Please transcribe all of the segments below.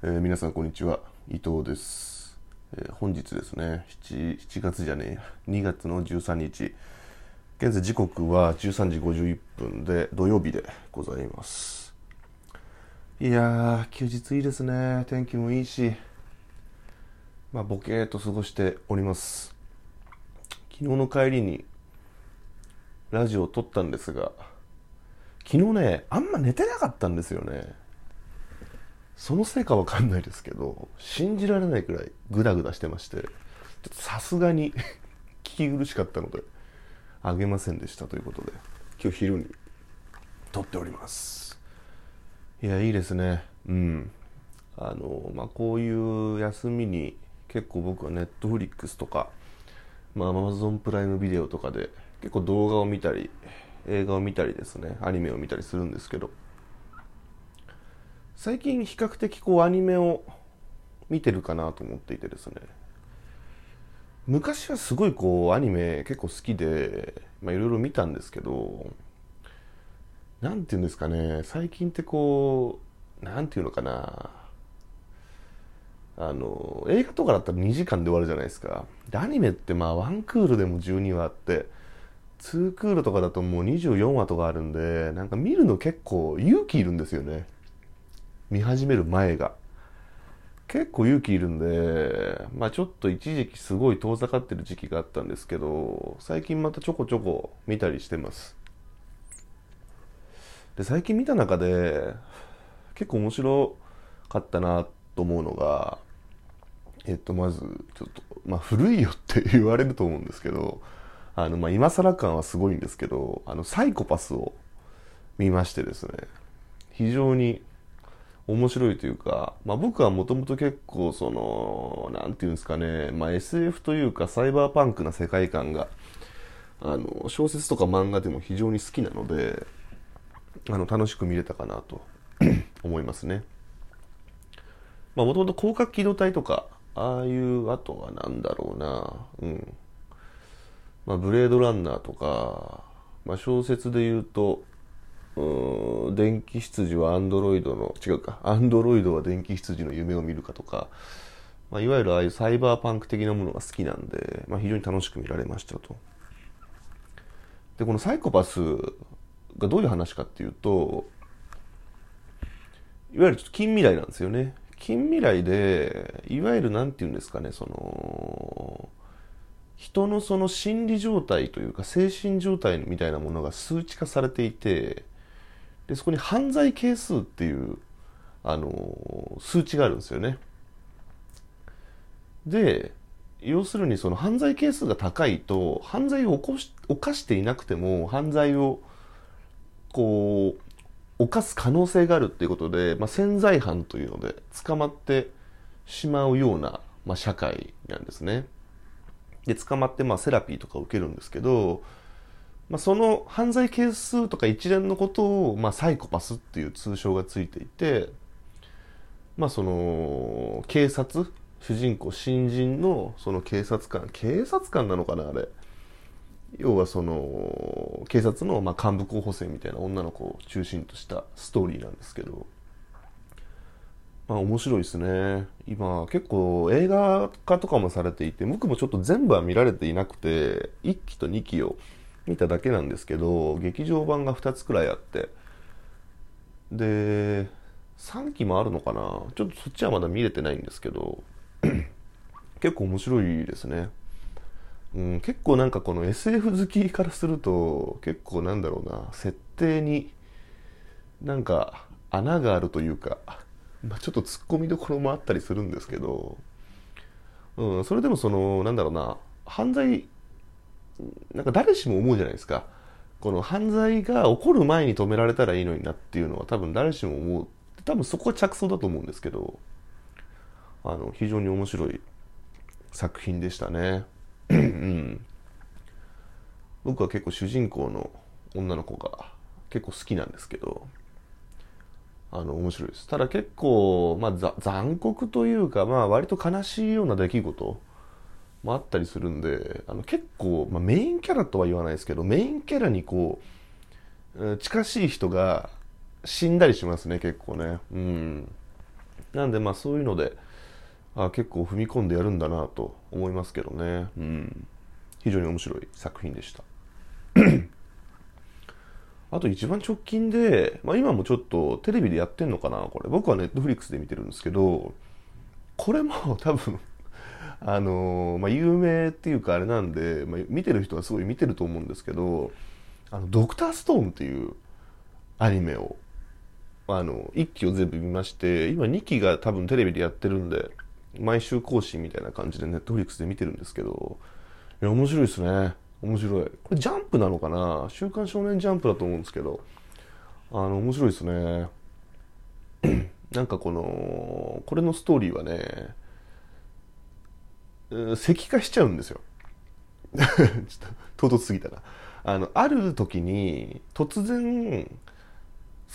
えー皆さんこんにちは。伊藤です、えー本日ですね 7, 7月じゃねえ2月の13日。現在時刻は13時51分で土曜日でございます。いやー休日いいですね。天気もいいしまあボケーと過ごしております。昨日の帰りにラジオを撮ったんですが昨日ねあんま寝てなかったんですよね。そのせいかわかんないですけど信じられないくらいグダグダしてましてさすがに 聞き苦しかったのであげませんでしたということで今日昼に撮っております。いやいいですね。うん。あのまあこういう休みに結構僕はネットフリックスとかまあ Amazon プライムビデオとかで結構動画を見たり映画を見たりですねアニメを見たりするんですけど最近比較的こうアニメを見てるかなと思っていてですね。昔はすごいこうアニメ結構好きでいろいろ見たんですけどなんていうんですかね。最近ってこうなんていうのかな。あの映画とかだったら2時間で終わるじゃないですか。でアニメってまあ1クールでも12話あって2クールとかだともう24話とかあるんでなんか見るの結構勇気いるんですよね。見始める前が。結構勇気いるんでまあちょっと一時期すごい遠ざかってる時期があったんですけど最近またちょこちょこ見たりしてます。で最近見た中で結構面白かったなと思うのがえっとまずちょっとまあ古いよって言われると思うんですけどあのまあ今更感はすごいんですけどあのサイコパスを見ましてですね。非常に面白いというか、まあ、僕はもともと結構そのなんていうんですかね、まあ、SF というかサイバーパンクな世界観があの小説とか漫画でも非常に好きなのであの楽しく見れたかなと 思いますね。まあもともと広角機動隊とかああいうあとはなんだろうなうんまあブレードランナーとか、まあ、小説で言うと電気羊はアンドロイドの違うか。アンドロイドは電気羊の夢を見るかとか、まあ、いわゆるああいうサイバーパンク的なものが好きなんで、まあ、非常に楽しく見られましたと。でこのサイコパスがどういう話かっていうといわゆるちょっと近未来なんですよね。近未来でいわゆるなんて言うんですかねその人のその心理状態というか精神状態みたいなものが数値化されていてでそこに犯罪係数っていうあの数値があるんですよねで要するにその犯罪係数が高いと犯罪を起こし犯していなくても犯罪をこう犯す可能性があるっていうことで、まあ、潜在犯というので捕まってしまうような、まあ、社会なんですね。で捕まってまあセラピーとかを受けるんですけど、まあ、その犯罪係数とか一連のことを、まあ、サイコパスっていう通称がついていて、まあ、その警察主人公新人のその警察官警察官なのかなあれ。要はその警察のまあ幹部候補生みたいな女の子を中心としたストーリーなんですけど。まあ面白いですね。今結構映画化とかもされていて僕もちょっと全部は見られていなくて1期と2期を見ただけなんですけど劇場版が2つくらいあって。で3期もあるのかな？ちょっとそっちはまだ見れてないんですけど 結構面白いですね。うん、結構なんかこの SF 好きからすると結構なんだろうな設定になんか穴があるというか、まあ、ちょっと突っ込みどころもあったりするんですけど、うん、それでもそのなんだろうな犯罪なんか誰しも思うじゃないですか。この犯罪が起こる前に止められたらいいのになっていうのは多分誰しも思う。多分そこが着想だと思うんですけど。あの非常に面白い作品でしたね。僕は結構主人公の女の子が結構好きなんですけど。あの面白いです。ただ結構、まあ、残酷というか、まあ、割と悲しいような出来事もあったりするんであの結構、まあ、メインキャラとは言わないですけどメインキャラにこう近しい人が死んだりしますね結構ね。うん。なんでまあそういうのであ結構踏み込んでやるんだなと思いますけどね、うん、非常に面白い作品でした。あと一番直近で、まあ、今もちょっとテレビでやってんのかなこれ。僕はネットフリックスで見てるんですけどこれも多分あの、まあ、有名っていうかあれなんで、まあ、見てる人はすごい見てると思うんですけどあのドクターストーンっていうアニメをあの1期を全部見まして今2期が多分テレビでやってるんで毎週更新みたいな感じでネットフリックスで見てるんですけどいや面白いですね。面白い。これジャンプなのかな？週刊少年ジャンプだと思うんですけどあの面白いですね。なんかこのこれのストーリーはね石化しちゃうんですよ。ちょっと唐突すぎたな。あのある時に突然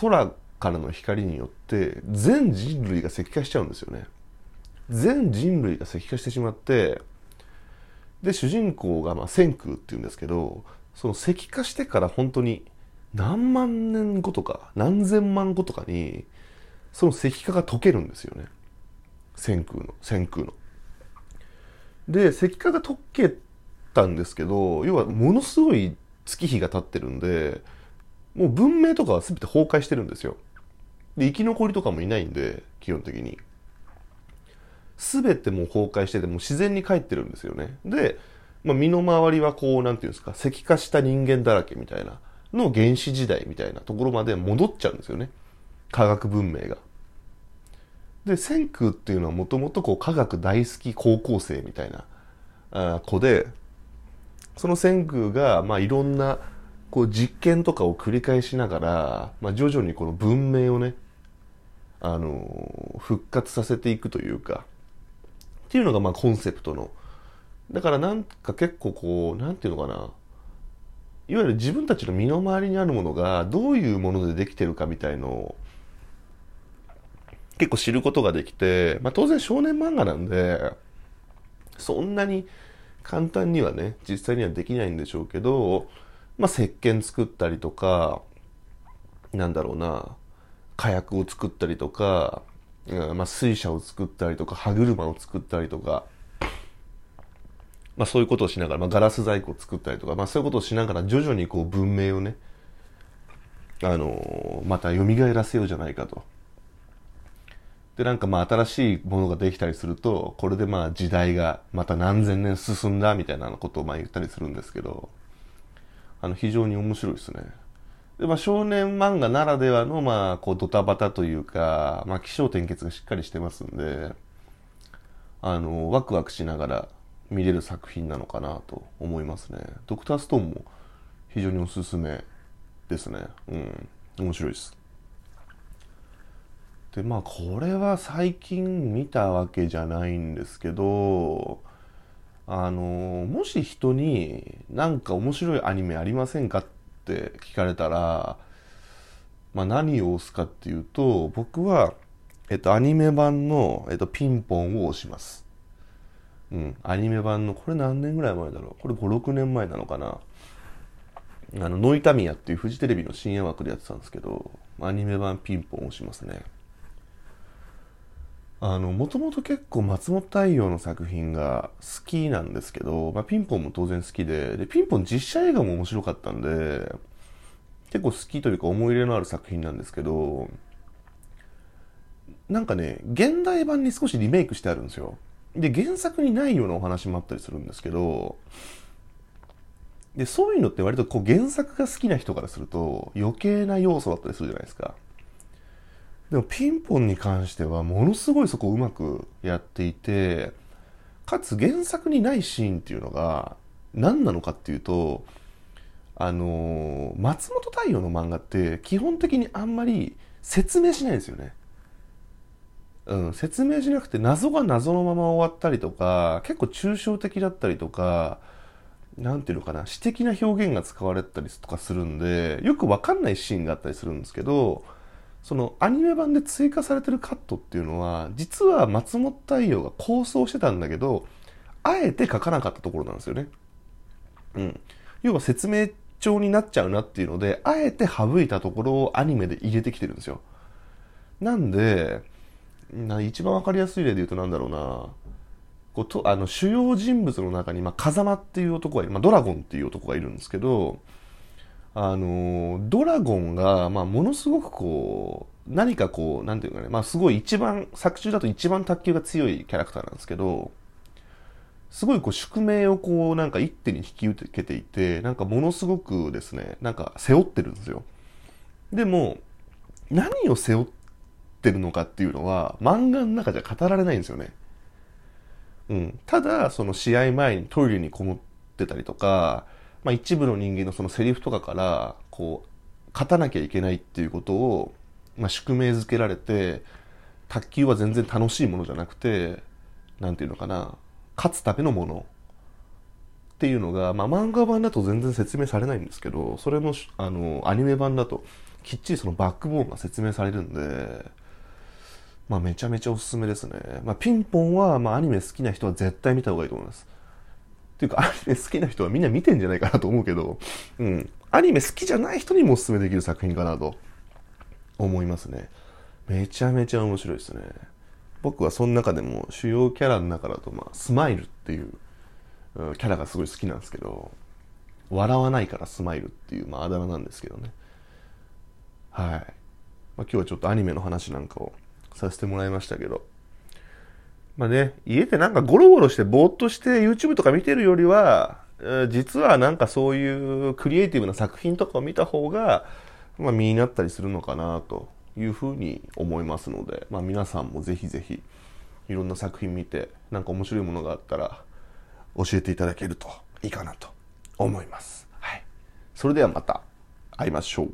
空からの光によって全人類が石化しちゃうんですよね。全人類が石化してしまってで主人公がまあ千空っていうんですけどその石化してから本当に何万年後とか何千万後とかにその石化が溶けるんですよね。千空の千空の。で石化が溶けたんですけど要はものすごい月日が経ってるんでもう文明とかは全て崩壊してるんですよ。で生き残りとかもいないんで基本的に。全てもう崩壊してても自然に帰ってるんですよね。で、まあ、身の回りはこうなんていうんですか石化した人間だらけみたいなの原始時代みたいなところまで戻っちゃうんですよね。科学文明が。で、千空っていうのはもともとこう科学大好き高校生みたいなあ子で、その千空がまあいろんなこう実験とかを繰り返しながら、まあ、徐々にこの文明をね、あの、復活させていくというか、っていうのがまあコンセプトの。だからなんか結構こう、なんていうのかな。いわゆる自分たちの身の回りにあるものがどういうものでできてるかみたいのを結構知ることができて、まあ当然少年漫画なんで、そんなに簡単にはね、実際にはできないんでしょうけど、まあ、石鹸作ったりとか、なんだろうな、火薬を作ったりとか、うん、まあ、水車を作ったりとか、歯車を作ったりとか、まあ、そういうことをしながら、まあ、ガラス細工を作ったりとか、まあ、そういうことをしながら、徐々にこう文明をね、あのー、また蘇らせようじゃないかと。で、なんかまあ新しいものができたりすると、これでまあ時代がまた何千年進んだみたいなことをまあ言ったりするんですけど、あの、非常に面白いですね。で、まあ、少年漫画ならではの、まあ、こう、ドタバタというか、まあ、気象転結がしっかりしてますんで、あの、ワクワクしながら見れる作品なのかなと思いますね。ドクターストーンも非常におすすめですね。うん。面白いです。で、まあ、これは最近見たわけじゃないんですけど、あのもし人になんか面白いアニメありませんかって聞かれたら、まあ、何を押すかっていうと僕は、えっと、アニメ版の、えっと、ピンポンを押します。うん、アニメ版のこれ何年ぐらい前だろう？これ56年前なのかな？あのノイタミヤっていうフジテレビの深夜枠でやってたんですけどアニメ版ピンポン押しますね。あの、もともと結構松本太陽の作品が好きなんですけど、まあ、ピンポンも当然好きで、で、ピンポン実写映画も面白かったんで、結構好きというか思い入れのある作品なんですけど、なんかね、現代版に少しリメイクしてあるんですよ。で、原作にないようなお話もあったりするんですけど、で、そういうのって割とこう原作が好きな人からすると余計な要素だったりするじゃないですか。でもピンポンに関してはものすごいそこをうまくやっていて、かつ原作にないシーンっていうのが何なのかっていうと、あのー、松本太陽の漫画って基本的にあんまり説明しないんですよね。うん、説明しなくて謎が謎のまま終わったりとか、結構抽象的だったりとか、なんていうのかな、詩的な表現が使われたりとかするんで、よくわかんないシーンがあったりするんですけど、そのアニメ版で追加されてるカットっていうのは実は松本太陽が構想してたんだけどあえて書かなかったところなんですよね。うん。要は説明帳になっちゃうなっていうのであえて省いたところをアニメで入れてきてるんですよ。なんでな一番わかりやすい例で言うとなんだろうなこうとあの主要人物の中に、まあ、風間っていう男がいる、まあ、ドラゴンっていう男がいるんですけどあのドラゴンが、まあ、ものすごくこう何かこうなんていうかね、まあ、すごい一番作中だと一番卓球が強いキャラクターなんですけどすごいこう宿命をこうなんか一手に引き受けていてなんかものすごくですねなんか背負ってるんですよ。でも何を背負ってるのかっていうのは漫画の中じゃ語られないんですよね。うん、ただその試合前にトイレにこもってたりとか、まあ、一部の人間のそのセリフとかからこう勝たなきゃいけないっていうことを、まあ、宿命づけられて卓球は全然楽しいものじゃなくて何て言うのかな勝つためのものっていうのが、まあ、漫画版だと全然説明されないんですけどそれもあのアニメ版だときっちりそのバックボーンが説明されるんでまあめちゃめちゃおすすめですね。まあピンポンは、まあアニメ好きな人は絶対見た方がいいと思います。っていうか、アニメ好きな人はみんな見てんじゃないかなと思うけど、うん。アニメ好きじゃない人にもおすすめできる作品かなと思いますね。めちゃめちゃ面白いですね。僕はその中でも主要キャラの中だと、まあ、スマイルっていう、うん、キャラがすごい好きなんですけど、笑わないからスマイルっていう、まあ、あだ名なんですけどね。はい。まあ、今日はちょっとアニメの話なんかをさせてもらいましたけど。まあね、家でなんかゴロゴロしてぼーっとして YouTube とか見てるよりは、実はなんかそういうクリエイティブな作品とかを見た方が、まあ身になったりするのかなというふうに思いますので、まあ皆さんもぜひぜひいろんな作品見て、なんか面白いものがあったら教えていただけるといいかなと思います。はい。それではまた会いましょう。